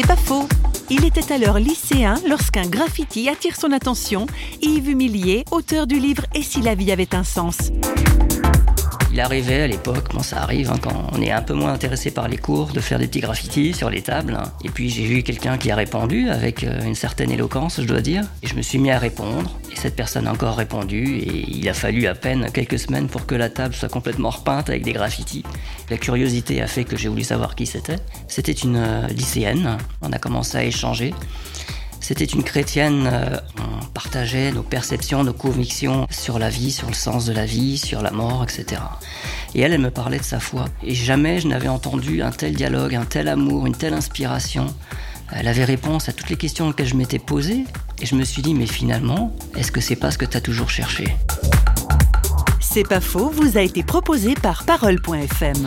C'est pas faux. Il était alors lycéen lorsqu'un graffiti attire son attention. Yves Humilier, auteur du livre Et si la vie avait un sens? Il arrivait à l'époque, bon ça arrive hein, quand on est un peu moins intéressé par les cours, de faire des petits graffitis sur les tables. hein. Et puis j'ai vu quelqu'un qui a répondu avec euh, une certaine éloquence, je dois dire. Et je me suis mis à répondre. Et cette personne a encore répondu. Et il a fallu à peine quelques semaines pour que la table soit complètement repeinte avec des graffitis. La curiosité a fait que j'ai voulu savoir qui c'était. C'était une euh, lycéenne. On a commencé à échanger. C'était une chrétienne, euh, partageait nos perceptions, nos convictions sur la vie, sur le sens de la vie, sur la mort, etc. Et elle, elle me parlait de sa foi. Et jamais je n'avais entendu un tel dialogue, un tel amour, une telle inspiration. Elle avait réponse à toutes les questions auxquelles je m'étais posé. Et je me suis dit, mais finalement, est-ce que c'est pas ce que tu as toujours cherché? C'est pas faux vous a été proposé par Parole.fm.